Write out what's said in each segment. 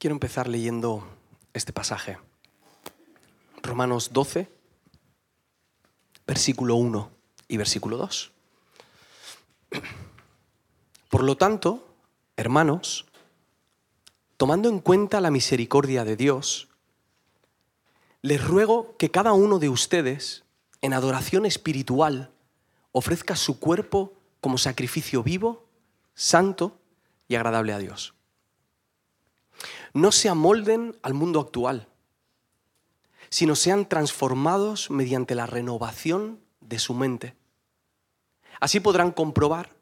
Quiero empezar leyendo este pasaje. Romanos 12, versículo 1 y versículo 2. Por lo tanto, hermanos, tomando en cuenta la misericordia de Dios, les ruego que cada uno de ustedes, en adoración espiritual, ofrezca su cuerpo como sacrificio vivo, santo y agradable a Dios. No se amolden al mundo actual, sino sean transformados mediante la renovación de su mente. Así podrán comprobar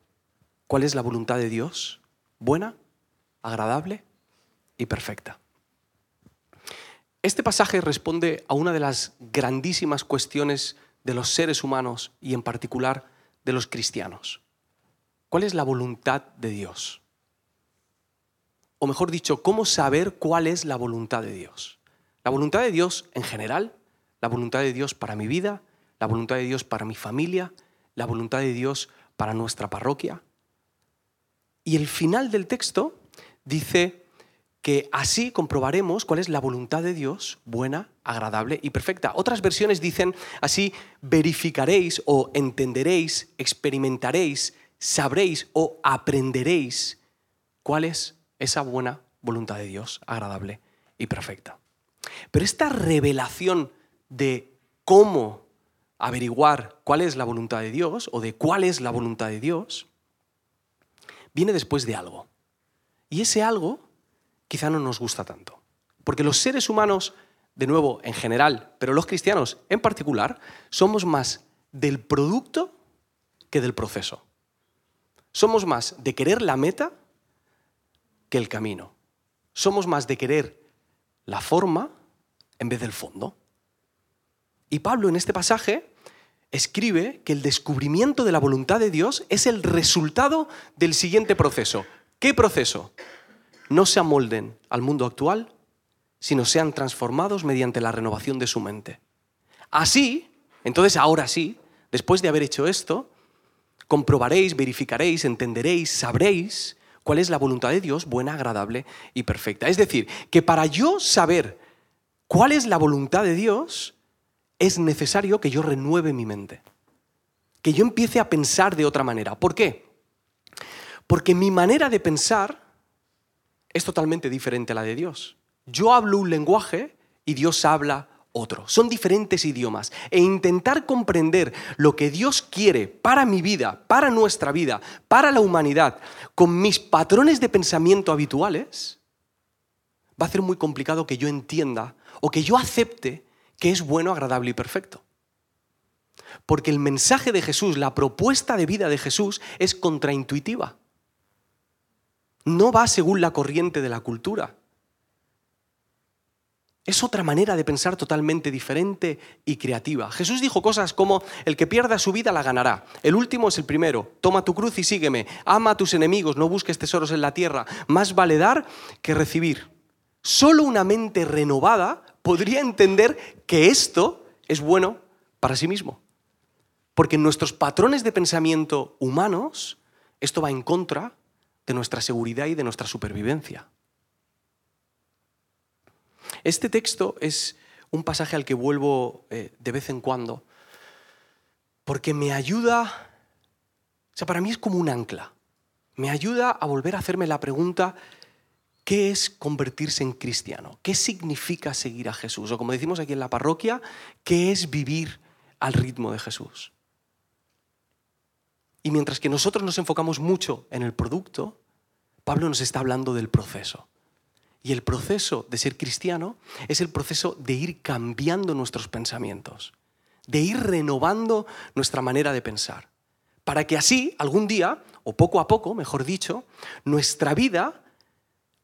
cuál es la voluntad de Dios, buena, agradable y perfecta. Este pasaje responde a una de las grandísimas cuestiones de los seres humanos y en particular de los cristianos. ¿Cuál es la voluntad de Dios? O mejor dicho, ¿cómo saber cuál es la voluntad de Dios? La voluntad de Dios en general, la voluntad de Dios para mi vida, la voluntad de Dios para mi familia, la voluntad de Dios para nuestra parroquia. Y el final del texto dice que así comprobaremos cuál es la voluntad de Dios, buena, agradable y perfecta. Otras versiones dicen, así verificaréis o entenderéis, experimentaréis, sabréis o aprenderéis cuál es esa buena voluntad de Dios, agradable y perfecta. Pero esta revelación de cómo averiguar cuál es la voluntad de Dios o de cuál es la voluntad de Dios, viene después de algo. Y ese algo quizá no nos gusta tanto. Porque los seres humanos, de nuevo, en general, pero los cristianos en particular, somos más del producto que del proceso. Somos más de querer la meta que el camino. Somos más de querer la forma en vez del fondo. Y Pablo en este pasaje escribe que el descubrimiento de la voluntad de Dios es el resultado del siguiente proceso. ¿Qué proceso? No se amolden al mundo actual, sino sean transformados mediante la renovación de su mente. Así, entonces ahora sí, después de haber hecho esto, comprobaréis, verificaréis, entenderéis, sabréis cuál es la voluntad de Dios, buena, agradable y perfecta. Es decir, que para yo saber cuál es la voluntad de Dios, es necesario que yo renueve mi mente, que yo empiece a pensar de otra manera. ¿Por qué? Porque mi manera de pensar es totalmente diferente a la de Dios. Yo hablo un lenguaje y Dios habla otro. Son diferentes idiomas. E intentar comprender lo que Dios quiere para mi vida, para nuestra vida, para la humanidad, con mis patrones de pensamiento habituales, va a ser muy complicado que yo entienda o que yo acepte que es bueno, agradable y perfecto. Porque el mensaje de Jesús, la propuesta de vida de Jesús es contraintuitiva. No va según la corriente de la cultura. Es otra manera de pensar totalmente diferente y creativa. Jesús dijo cosas como, el que pierda su vida la ganará. El último es el primero. Toma tu cruz y sígueme. Ama a tus enemigos, no busques tesoros en la tierra. Más vale dar que recibir. Solo una mente renovada podría entender que esto es bueno para sí mismo. Porque en nuestros patrones de pensamiento humanos, esto va en contra de nuestra seguridad y de nuestra supervivencia. Este texto es un pasaje al que vuelvo eh, de vez en cuando, porque me ayuda, o sea, para mí es como un ancla, me ayuda a volver a hacerme la pregunta, ¿Qué es convertirse en cristiano? ¿Qué significa seguir a Jesús? O como decimos aquí en la parroquia, ¿qué es vivir al ritmo de Jesús? Y mientras que nosotros nos enfocamos mucho en el producto, Pablo nos está hablando del proceso. Y el proceso de ser cristiano es el proceso de ir cambiando nuestros pensamientos, de ir renovando nuestra manera de pensar, para que así, algún día, o poco a poco, mejor dicho, nuestra vida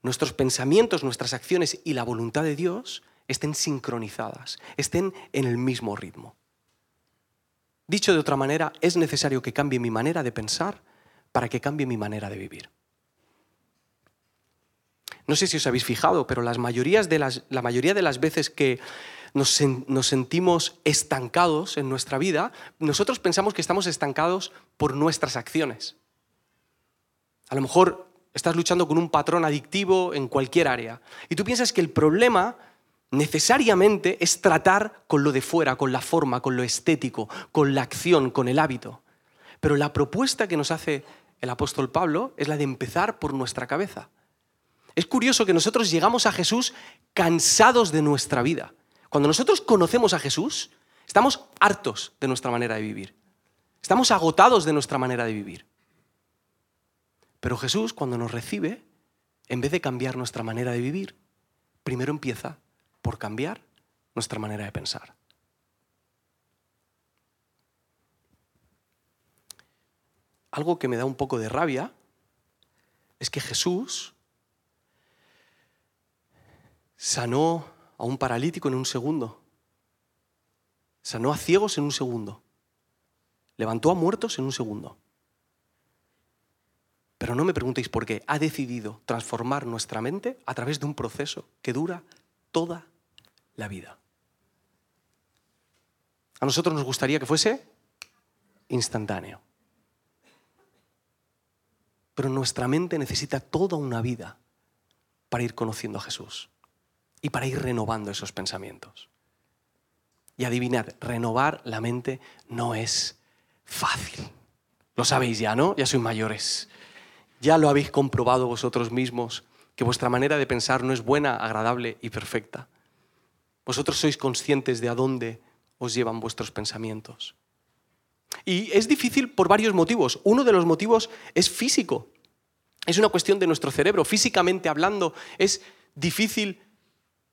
nuestros pensamientos, nuestras acciones y la voluntad de Dios estén sincronizadas, estén en el mismo ritmo. Dicho de otra manera, es necesario que cambie mi manera de pensar para que cambie mi manera de vivir. No sé si os habéis fijado, pero las mayorías de las, la mayoría de las veces que nos, nos sentimos estancados en nuestra vida, nosotros pensamos que estamos estancados por nuestras acciones. A lo mejor estás luchando con un patrón adictivo en cualquier área. Y tú piensas que el problema necesariamente es tratar con lo de fuera, con la forma, con lo estético, con la acción, con el hábito. Pero la propuesta que nos hace el apóstol Pablo es la de empezar por nuestra cabeza. Es curioso que nosotros llegamos a Jesús cansados de nuestra vida. Cuando nosotros conocemos a Jesús, estamos hartos de nuestra manera de vivir. Estamos agotados de nuestra manera de vivir. Pero Jesús, cuando nos recibe, en vez de cambiar nuestra manera de vivir, primero empieza por cambiar nuestra manera de pensar. Algo que me da un poco de rabia es que Jesús sanó a un paralítico en un segundo, sanó a ciegos en un segundo, levantó a muertos en un segundo. Pero no me preguntéis por qué. Ha decidido transformar nuestra mente a través de un proceso que dura toda la vida. A nosotros nos gustaría que fuese instantáneo. Pero nuestra mente necesita toda una vida para ir conociendo a Jesús y para ir renovando esos pensamientos. Y adivinad, renovar la mente no es fácil. Lo sabéis ya, ¿no? Ya sois mayores. Ya lo habéis comprobado vosotros mismos, que vuestra manera de pensar no es buena, agradable y perfecta. Vosotros sois conscientes de a dónde os llevan vuestros pensamientos. Y es difícil por varios motivos. Uno de los motivos es físico. Es una cuestión de nuestro cerebro. Físicamente hablando, es difícil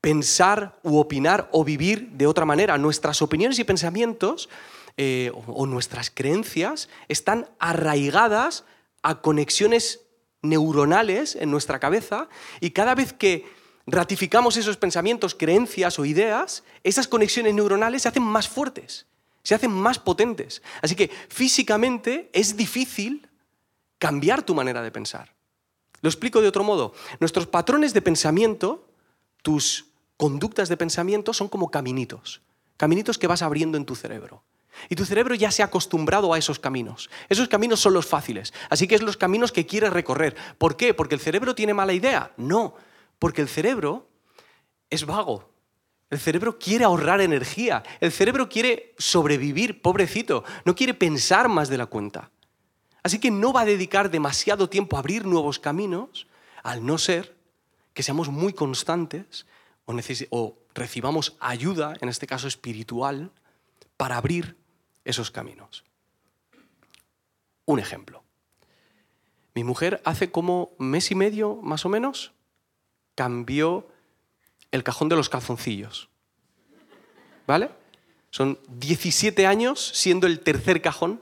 pensar u opinar o vivir de otra manera. Nuestras opiniones y pensamientos eh, o nuestras creencias están arraigadas a conexiones neuronales en nuestra cabeza y cada vez que ratificamos esos pensamientos, creencias o ideas, esas conexiones neuronales se hacen más fuertes, se hacen más potentes. Así que físicamente es difícil cambiar tu manera de pensar. Lo explico de otro modo. Nuestros patrones de pensamiento, tus conductas de pensamiento son como caminitos, caminitos que vas abriendo en tu cerebro. Y tu cerebro ya se ha acostumbrado a esos caminos. Esos caminos son los fáciles. Así que es los caminos que quieres recorrer. ¿Por qué? ¿Porque el cerebro tiene mala idea? No, porque el cerebro es vago. El cerebro quiere ahorrar energía. El cerebro quiere sobrevivir, pobrecito. No quiere pensar más de la cuenta. Así que no va a dedicar demasiado tiempo a abrir nuevos caminos, al no ser que seamos muy constantes o, recibamos ayuda, en este caso espiritual, para abrir esos caminos. Un ejemplo. Mi mujer hace como mes y medio, más o menos, cambió el cajón de los calzoncillos. ¿Vale? Son 17 años siendo el tercer cajón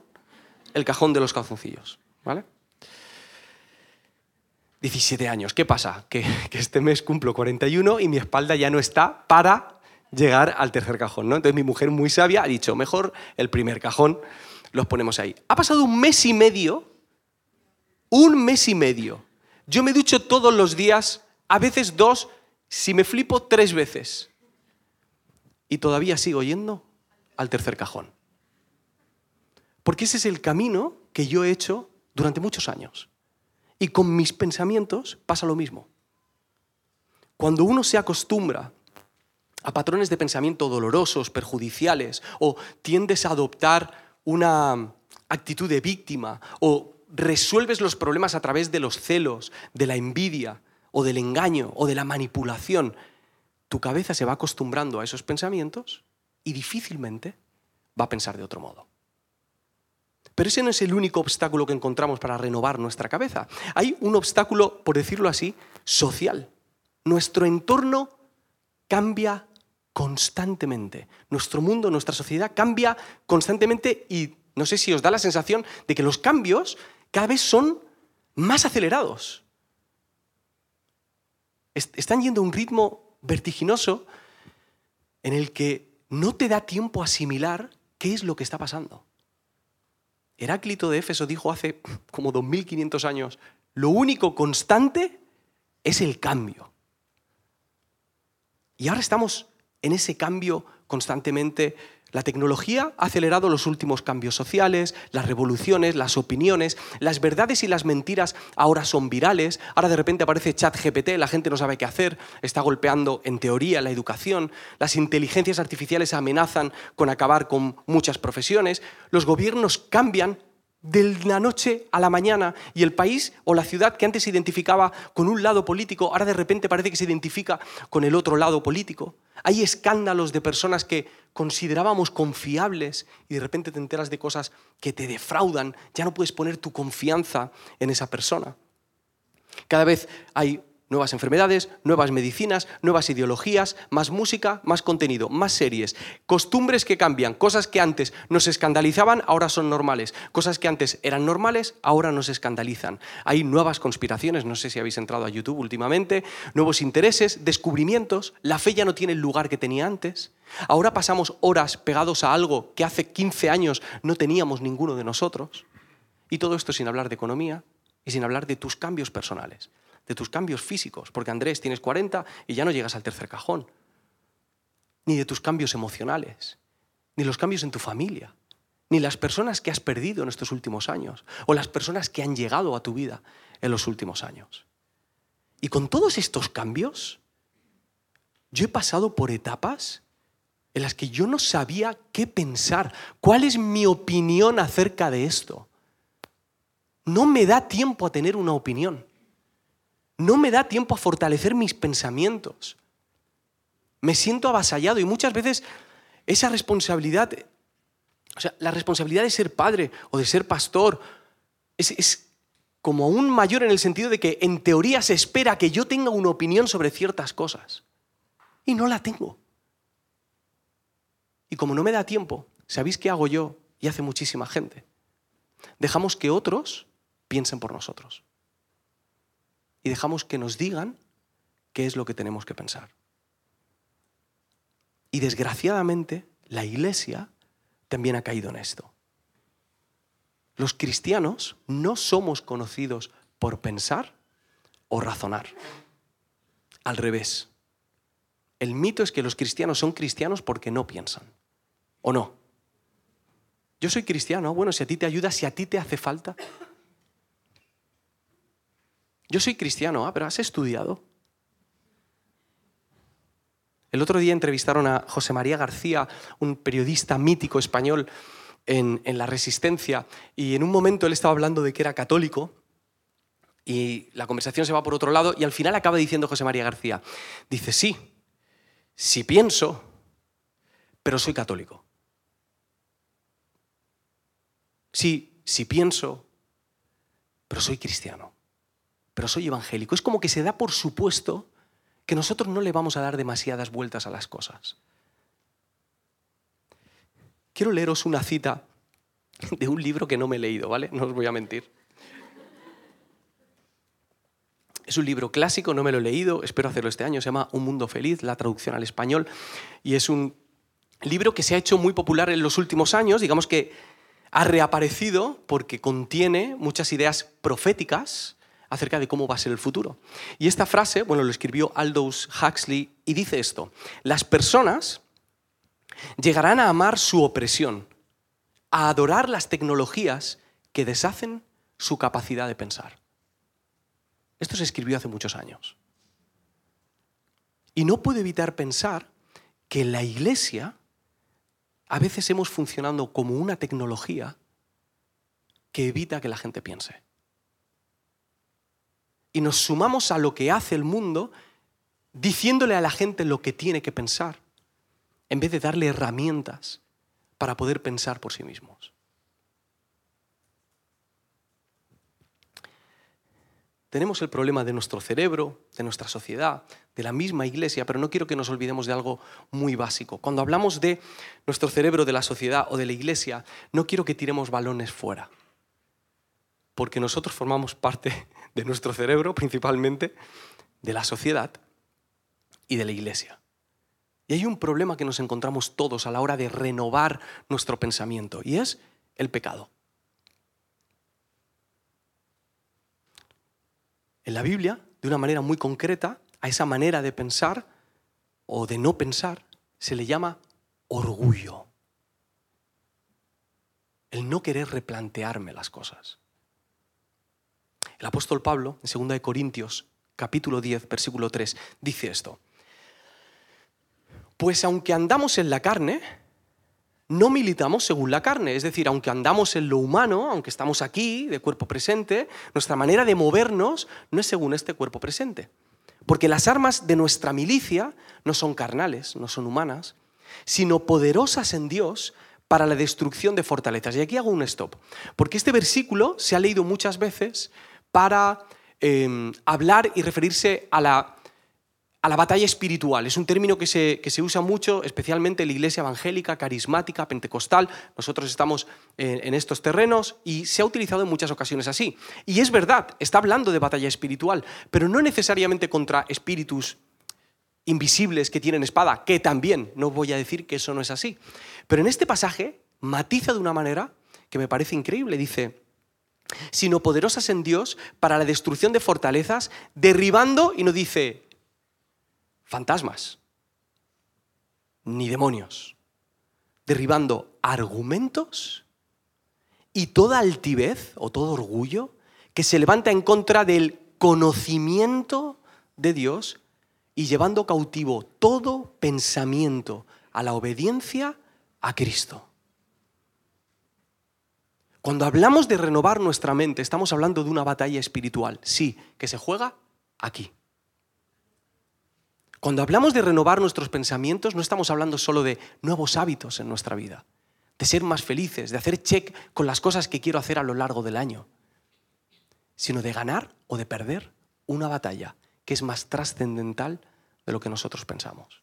el cajón de los calzoncillos. ¿Vale? 17 años. ¿Qué pasa? Que, este mes cumplo 41 y mi espalda ya no está para llegar al tercer cajón. Entonces mi mujer muy sabia ha dicho, mejor el primer cajón los ponemos ahí. Ha pasado un mes y medio, un mes y medio. Yo me ducho todos los días, a veces dos, si me flipo tres veces. Y todavía sigo yendo al tercer cajón. Porque ese es el camino que yo he hecho durante muchos años. Y con mis pensamientos pasa lo mismo. Cuando uno se acostumbra a patrones de pensamiento dolorosos, perjudiciales, o tiendes a adoptar una actitud de víctima, o resuelves los problemas a través de los celos, de la envidia, o del engaño, o de la manipulación, tu cabeza se va acostumbrando a esos pensamientos y difícilmente va a pensar de otro modo. Pero ese no es el único obstáculo que encontramos para renovar nuestra cabeza. Hay un obstáculo, por decirlo así, social. Nuestro entorno cambia constantemente. Nuestro mundo, nuestra sociedad cambia constantemente y no sé si os da la sensación de que los cambios cada vez son más acelerados. Están yendo a un ritmo vertiginoso en el que no te da tiempo a asimilar qué es lo que está pasando. Heráclito de Éfeso dijo hace como 2500 años, lo único constante es el cambio. Y ahora estamos en ese cambio constantemente La tecnología ha acelerado los últimos cambios sociales, las revoluciones, las opiniones, las verdades y las mentiras ahora son virales, ahora de repente aparece ChatGPT, la gente no sabe qué hacer, está golpeando en teoría la educación, las inteligencias artificiales amenazan con acabar con muchas profesiones, los gobiernos cambian de la noche a la mañana y el país o la ciudad que antes se identificaba con un lado político, ahora de repente parece que se identifica con el otro lado político. Hay escándalos de personas que considerábamos confiables y de repente te enteras de cosas que te defraudan, ya no puedes poner tu confianza en esa persona. Cada vez hay Nuevas enfermedades, nuevas medicinas, nuevas ideologías, más música, más contenido, más series, costumbres que cambian, cosas que antes nos escandalizaban, ahora son normales, cosas que antes eran normales, ahora nos escandalizan. Hay nuevas conspiraciones, no sé si habéis entrado a YouTube últimamente, nuevos intereses, descubrimientos, la fe ya no tiene el lugar que tenía antes. Ahora pasamos horas pegados a algo que hace 15 años no teníamos ninguno de nosotros. Y todo esto sin hablar de economía y sin hablar de tus cambios personales de tus cambios físicos, porque Andrés tienes 40 y ya no llegas al tercer cajón, ni de tus cambios emocionales, ni los cambios en tu familia, ni las personas que has perdido en estos últimos años, o las personas que han llegado a tu vida en los últimos años. Y con todos estos cambios, yo he pasado por etapas en las que yo no sabía qué pensar, cuál es mi opinión acerca de esto. No me da tiempo a tener una opinión no me da tiempo a fortalecer mis pensamientos. Me siento avasallado y muchas veces esa responsabilidad, o sea, la responsabilidad de ser padre o de ser pastor es, como aún mayor en el sentido de que en teoría se espera que yo tenga una opinión sobre ciertas cosas. Y no la tengo. Y como no me da tiempo, ¿sabéis qué hago yo y hace muchísima gente? Dejamos que otros piensen por nosotros y dejamos que nos digan qué es lo que tenemos que pensar. Y desgraciadamente la iglesia también ha caído en esto. Los cristianos no somos conocidos por pensar o razonar. Al revés. El mito es que los cristianos son cristianos porque no piensan. ¿O no? Yo soy cristiano, bueno, si a ti te ayuda, si a ti te hace falta, yo soy cristiano, ah, pero ¿has estudiado? El otro día entrevistaron a José María García, un periodista mítico español en, en, La Resistencia, y en un momento él estaba hablando de que era católico, y la conversación se va por otro lado, y al final acaba diciendo José María García, dice, sí, sí pienso, pero soy católico. Sí, sí pienso, pero soy cristiano pero soy evangélico. Es como que se da por supuesto que nosotros no le vamos a dar demasiadas vueltas a las cosas. Quiero leeros una cita de un libro que no me he leído, ¿vale? No os voy a mentir. Es un libro clásico, no me lo he leído, espero hacerlo este año, se llama Un Mundo Feliz, la traducción al español, y es un libro que se ha hecho muy popular en los últimos años, digamos que ha reaparecido porque contiene muchas ideas proféticas acerca de cómo va a ser el futuro. Y esta frase, bueno, lo escribió Aldous Huxley y dice esto, las personas llegarán a amar su opresión, a adorar las tecnologías que deshacen su capacidad de pensar. Esto se escribió hace muchos años. Y no puedo evitar pensar que la iglesia a veces hemos funcionado como una tecnología que evita que la gente piense y nos sumamos a lo que hace el mundo diciéndole a la gente lo que tiene que pensar, en vez de darle herramientas para poder pensar por sí mismos. Tenemos el problema de nuestro cerebro, de nuestra sociedad, de la misma iglesia, pero no quiero que nos olvidemos de algo muy básico. Cuando hablamos de nuestro cerebro, de la sociedad o de la iglesia, no quiero que tiremos balones fuera, porque nosotros formamos parte de nuestro cerebro principalmente, de la sociedad y de la iglesia. Y hay un problema que nos encontramos todos a la hora de renovar nuestro pensamiento y es el pecado. En la Biblia, de una manera muy concreta, a esa manera de pensar o de no pensar se le llama orgullo. el no querer replantearme las cosas. El apóstol Pablo, en 2 Corintios, capítulo 10, versículo 3, dice esto. Pues aunque andamos en la carne, no militamos según la carne, es decir, aunque andamos en lo humano, aunque estamos aquí de cuerpo presente, nuestra manera de movernos no es según este cuerpo presente. Porque las armas de nuestra milicia no son carnales, no son humanas, sino poderosas en Dios para la destrucción de fortalezas. Y aquí hago un stop, porque este versículo se ha leído muchas veces para em, hablar y referirse a la a la batalla espiritual. Es un término que se, se, usa mucho, especialmente en la iglesia evangélica, carismática, pentecostal. Nosotros estamos en, estos terrenos y se ha utilizado en muchas ocasiones así. Y es verdad, está hablando de batalla espiritual, pero no necesariamente contra espíritus invisibles que tienen espada, que también, no voy a decir que eso no es así. Pero en este pasaje matiza de una manera que me parece increíble. Dice, sino poderosas en Dios para la destrucción de fortalezas, derribando, y no dice fantasmas, ni demonios, derribando argumentos y toda altivez o todo orgullo que se levanta en contra del conocimiento de Dios y llevando cautivo todo pensamiento a la obediencia a Cristo. Cuando hablamos de renovar nuestra mente, estamos hablando de una batalla espiritual, sí, que se juega aquí. Cuando hablamos de renovar nuestros pensamientos, no estamos hablando solo de nuevos hábitos en nuestra vida, de ser más felices, de hacer check con las cosas que quiero hacer a lo largo del año, sino de ganar o de perder una batalla que es más trascendental de lo que nosotros pensamos.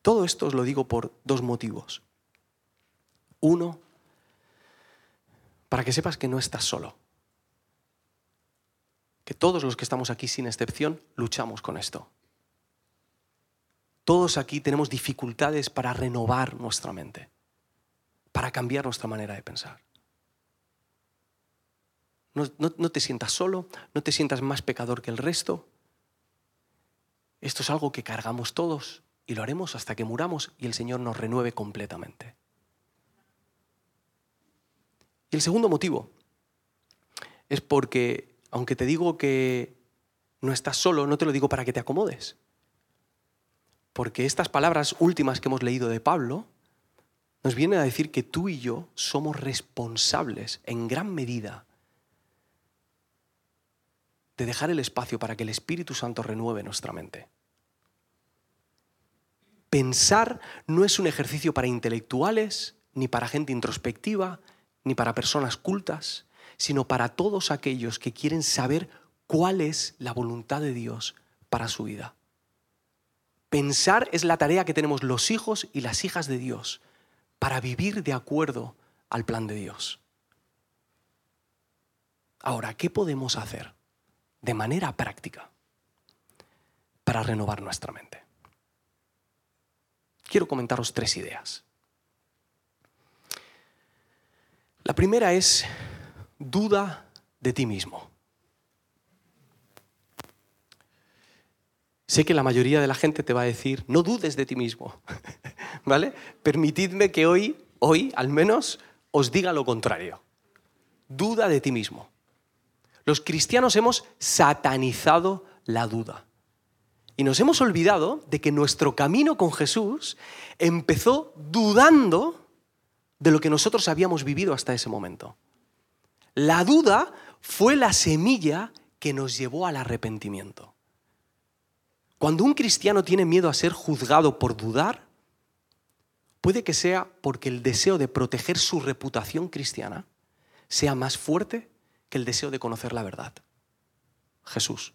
Todo esto os lo digo por dos motivos. Uno, para que sepas que no estás solo que todos los que estamos aquí sin excepción luchamos con esto. Todos aquí tenemos dificultades para renovar nuestra mente, para cambiar nuestra manera de pensar. No, no, te sientas solo, no te sientas más pecador que el resto. Esto es algo que cargamos todos y lo haremos hasta que muramos y el Señor nos renueve completamente. Y el segundo motivo es porque aunque te digo que no estás solo, no te lo digo para que te acomodes. Porque estas palabras últimas que hemos leído de Pablo nos vienen a decir que tú y yo somos responsables en gran medida de dejar el espacio para que el Espíritu Santo renueve nuestra mente. Pensar no es un ejercicio para intelectuales, ni para gente introspectiva, ni para personas cultas sino para todos aquellos que quieren saber cuál es la voluntad de Dios para su vida. Pensar es la tarea que tenemos los hijos y las hijas de Dios para vivir de acuerdo al plan de Dios. Ahora, ¿qué podemos hacer de manera práctica para renovar nuestra mente? Quiero comentaros tres ideas. La primera es duda de ti mismo. Sé que la mayoría de la gente te va a decir, no dudes de ti mismo, ¿vale? Permitidme que hoy, hoy al menos, os diga lo contrario. Duda de ti mismo. Los cristianos hemos satanizado la duda. Y nos hemos olvidado de que nuestro camino con Jesús empezó dudando de lo que nosotros habíamos vivido hasta ese momento. La duda fue la semilla que nos llevó al arrepentimiento. Cuando un cristiano tiene miedo a ser juzgado por dudar, puede que sea porque el deseo de proteger su reputación cristiana sea más fuerte que el deseo de conocer la verdad. Jesús.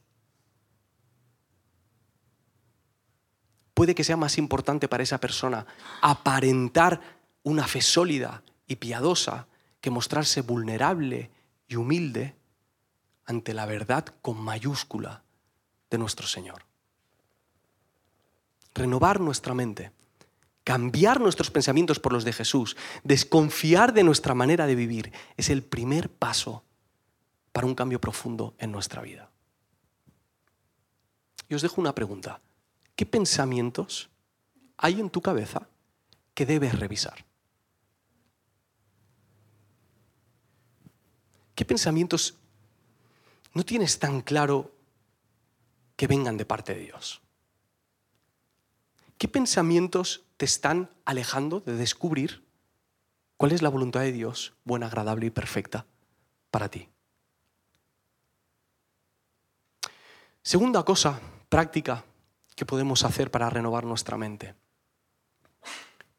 Puede que sea más importante para esa persona aparentar una fe sólida y piadosa que mostrarse vulnerable y humilde ante la verdad con mayúscula de nuestro Señor. Renovar nuestra mente, cambiar nuestros pensamientos por los de Jesús, desconfiar de nuestra manera de vivir, es el primer paso para un cambio profundo en nuestra vida. Y os dejo una pregunta. ¿Qué pensamientos hay en tu cabeza que debes revisar. ¿Qué pensamientos no tienes tan claro que vengan de parte de Dios? ¿Qué pensamientos te están alejando de descubrir cuál es la voluntad de Dios, buena, agradable y perfecta para ti? Segunda cosa práctica que podemos hacer para renovar nuestra mente.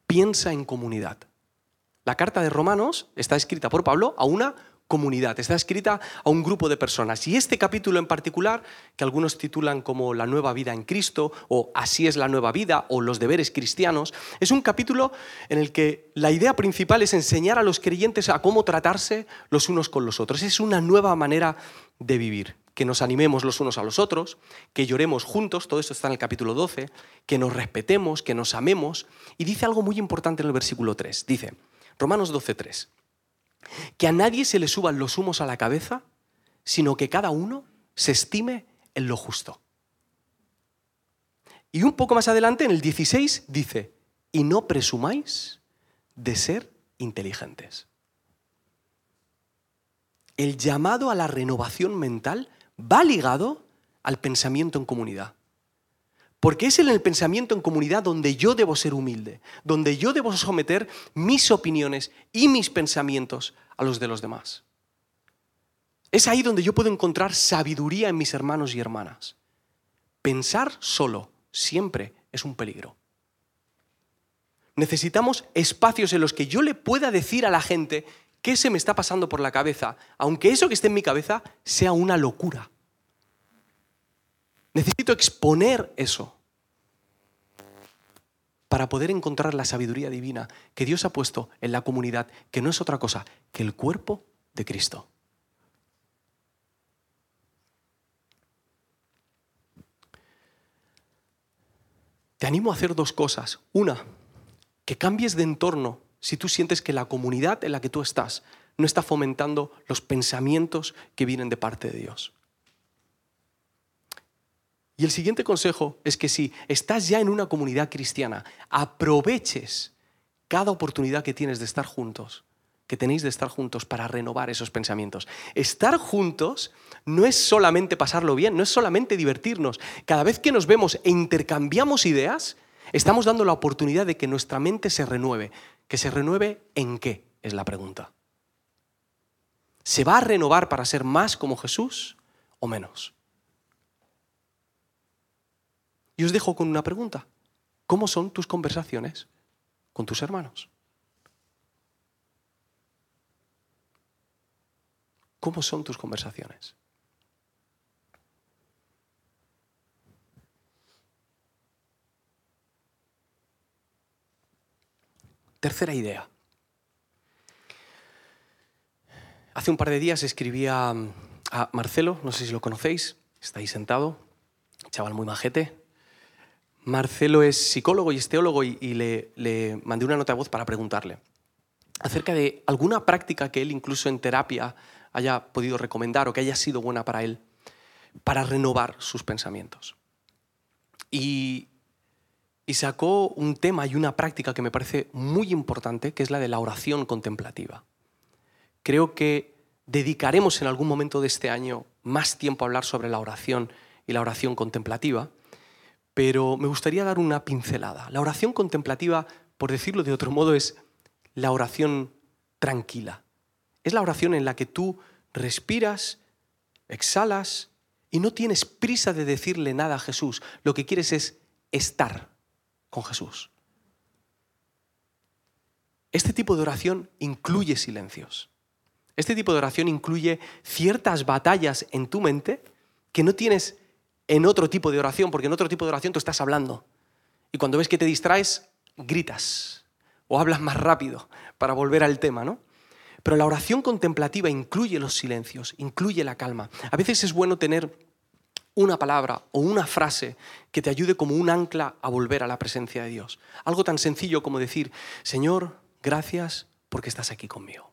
Piensa en comunidad. La carta de Romanos está escrita por Pablo a una comunidad, está escrita a un grupo de personas. Y este capítulo en particular, que algunos titulan como La nueva vida en Cristo, o Así es la nueva vida, o Los deberes cristianos, es un capítulo en el que la idea principal es enseñar a los creyentes a cómo tratarse los unos con los otros. Es una nueva manera de vivir. Que nos animemos los unos a los otros, que lloremos juntos, todo esto está en el capítulo 12, que nos respetemos, que nos amemos. Y dice algo muy importante en el versículo 3. Dice, Romanos 12, 3 que a nadie se le suban los humos a la cabeza, sino que cada uno se estime en lo justo. Y un poco más adelante, en el 16, dice, y no presumáis de ser inteligentes. El llamado a la renovación mental va ligado al pensamiento en comunidad. Porque es en el pensamiento en comunidad donde yo debo ser humilde, donde yo debo someter mis opiniones y mis pensamientos a los de los demás. Es ahí donde yo puedo encontrar sabiduría en mis hermanos y hermanas. Pensar solo siempre es un peligro. Necesitamos espacios en los que yo le pueda decir a la gente qué se me está pasando por la cabeza, aunque eso que esté en mi cabeza sea una locura. Necesito exponer eso para poder encontrar la sabiduría divina que Dios ha puesto en la comunidad, que no es otra cosa que el cuerpo de Cristo. Te animo a hacer dos cosas. Una, que cambies de entorno si tú sientes que la comunidad en la que tú estás no está fomentando los pensamientos que vienen de parte de Dios. Y el siguiente consejo es que si estás ya en una comunidad cristiana, aproveches cada oportunidad que tienes de estar juntos, que tenéis de estar juntos para renovar esos pensamientos. Estar juntos no es solamente pasarlo bien, no es solamente divertirnos. Cada vez que nos vemos e intercambiamos ideas, estamos dando la oportunidad de que nuestra mente se renueve. ¿Que se renueve en qué? Es la pregunta. ¿Se va a renovar para ser más como Jesús o menos? Y os dejo con una pregunta. ¿Cómo son tus conversaciones con tus hermanos? ¿Cómo son tus conversaciones? Tercera idea. Hace un par de días escribía a Marcelo, no sé si lo conocéis, está ahí sentado, chaval muy majete, Marcelo es psicólogo y es teólogo y, le, mandé una nota de voz para preguntarle acerca de alguna práctica que él incluso en terapia haya podido recomendar o que haya sido buena para él para renovar sus pensamientos. Y, y sacó un tema y una práctica que me parece muy importante, que es la de la oración contemplativa. Creo que dedicaremos en algún momento de este año más tiempo a hablar sobre la oración y la oración contemplativa pero me gustaría dar una pincelada. La oración contemplativa, por decirlo de otro modo, es la oración tranquila. Es la oración en la que tú respiras, exhalas y no tienes prisa de decirle nada a Jesús. Lo que quieres es estar con Jesús. Este tipo de oración incluye silencios. Este tipo de oración incluye ciertas batallas en tu mente que no tienes en otro tipo de oración, porque en otro tipo de oración tú estás hablando. Y cuando ves que te distraes, gritas o hablas más rápido para volver al tema, ¿no? Pero la oración contemplativa incluye los silencios, incluye la calma. A veces es bueno tener una palabra o una frase que te ayude como un ancla a volver a la presencia de Dios. Algo tan sencillo como decir, Señor, gracias porque estás aquí conmigo.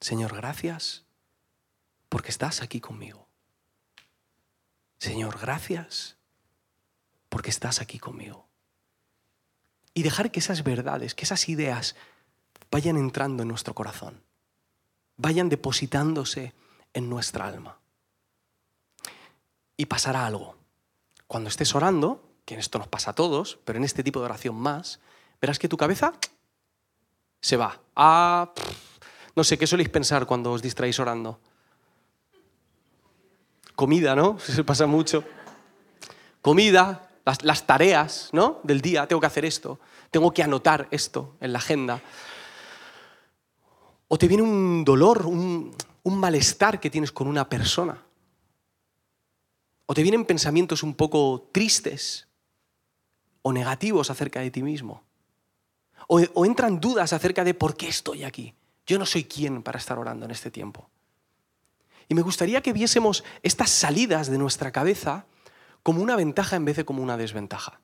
Señor, gracias porque estás aquí conmigo. Señor, gracias porque estás aquí conmigo. y dejar que esas verdades, que esas ideas vayan entrando en nuestro corazón, vayan depositándose en nuestra alma. Y pasará algo. Cuando estés orando, que esto nos pasa a todos, pero en este tipo de oración más, verás que tu cabeza se va. Ah, no sé, ¿qué soléis pensar cuando os distraéis orando? Comida, ¿no? Se pasa mucho. Comida, las, tareas, ¿no? Del día, tengo que hacer esto, tengo que anotar esto en la agenda. O te viene un dolor, un, un malestar que tienes con una persona. O te vienen pensamientos un poco tristes o negativos acerca de ti mismo. O, entran dudas acerca de por qué estoy aquí. Yo no soy quien para estar orando en este tiempo. Y me gustaría que viésemos estas salidas de nuestra cabeza como una ventaja en vez de como una desventaja.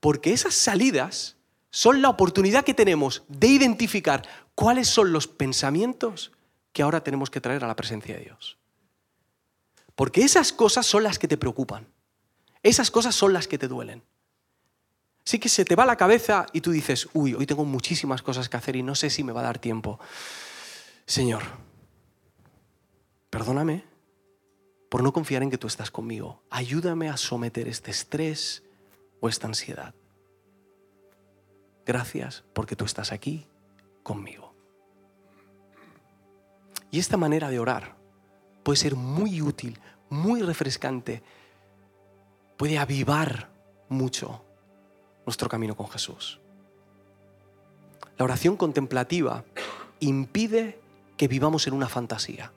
Porque esas salidas son la oportunidad que tenemos de identificar cuáles son los pensamientos que ahora tenemos que traer a la presencia de Dios. Porque esas cosas son las que te preocupan. Esas cosas son las que te duelen. Sí que se te va la cabeza y tú dices, uy, hoy tengo muchísimas cosas que hacer y no sé si me va a dar tiempo. Señor, perdóname por no confiar en que tú estás conmigo. Ayúdame a someter este estrés o esta ansiedad. Gracias porque tú estás aquí conmigo. Y esta manera de orar puede ser muy útil, muy refrescante, puede avivar mucho nuestro camino con Jesús. La oración contemplativa impide que vivamos en una fantasía.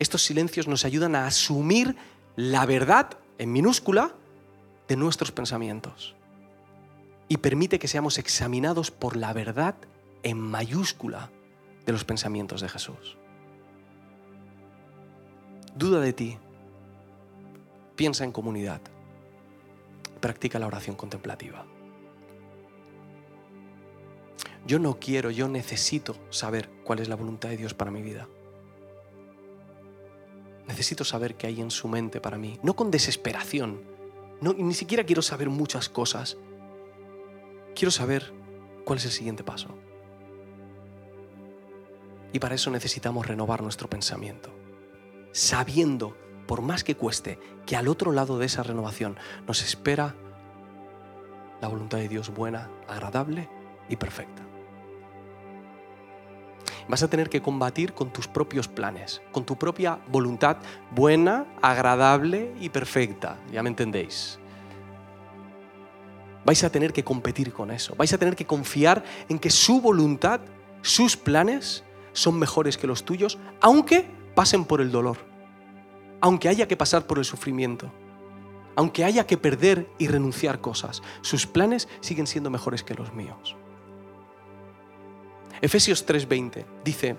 Estos silencios nos ayudan a asumir la verdad, en minúscula, de nuestros pensamientos. Y permite que seamos examinados por la verdad en mayúscula de los pensamientos de Jesús. Duda de ti. Piensa en comunidad. Practica la oración contemplativa. Yo no quiero, yo necesito saber cuál es la voluntad de Dios para mi vida. Necesito saber qué hay en su mente para mí, no con desesperación, no, ni siquiera quiero saber muchas cosas. Quiero saber cuál es el siguiente paso. Y para eso necesitamos renovar nuestro pensamiento, sabiendo, por más que cueste, que al otro lado de esa renovación nos espera la voluntad de Dios buena, agradable y perfecta. Vas a tener que combatir con tus propios planes, con tu propia voluntad buena, agradable y perfecta. Ya me entendéis. Vais a tener que competir con eso. Vais a tener que confiar en que su voluntad, sus planes son mejores que los tuyos, aunque pasen por el dolor, aunque haya que pasar por el sufrimiento, aunque haya que perder y renunciar cosas. Sus planes siguen siendo mejores que los míos. Efesios 3:20 dice,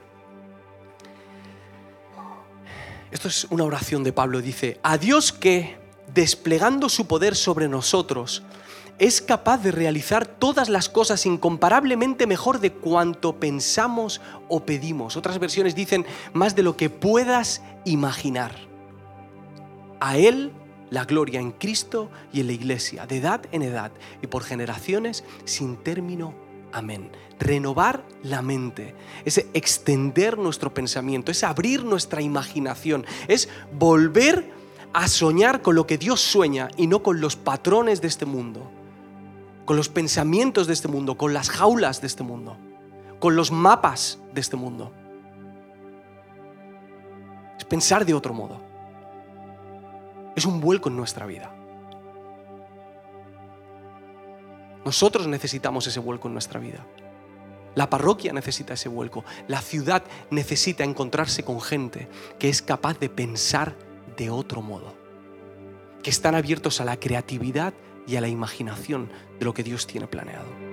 esto es una oración de Pablo, dice, a Dios que, desplegando su poder sobre nosotros, es capaz de realizar todas las cosas incomparablemente mejor de cuanto pensamos o pedimos. Otras versiones dicen más de lo que puedas imaginar. A Él la gloria en Cristo y en la Iglesia, de edad en edad y por generaciones sin término Amén. Renovar la mente, es extender nuestro pensamiento, es abrir nuestra imaginación, es volver a soñar con lo que Dios sueña y no con los patrones de este mundo, con los pensamientos de este mundo, con las jaulas de este mundo, con los mapas de este mundo. Es pensar de otro modo. Es un vuelco en nuestra vida. Nosotros necesitamos ese vuelco en nuestra vida. La parroquia necesita ese vuelco. La ciudad necesita encontrarse con gente que es capaz de pensar de otro modo. Que están abiertos a la creatividad y a la imaginación de lo que Dios tiene planeado.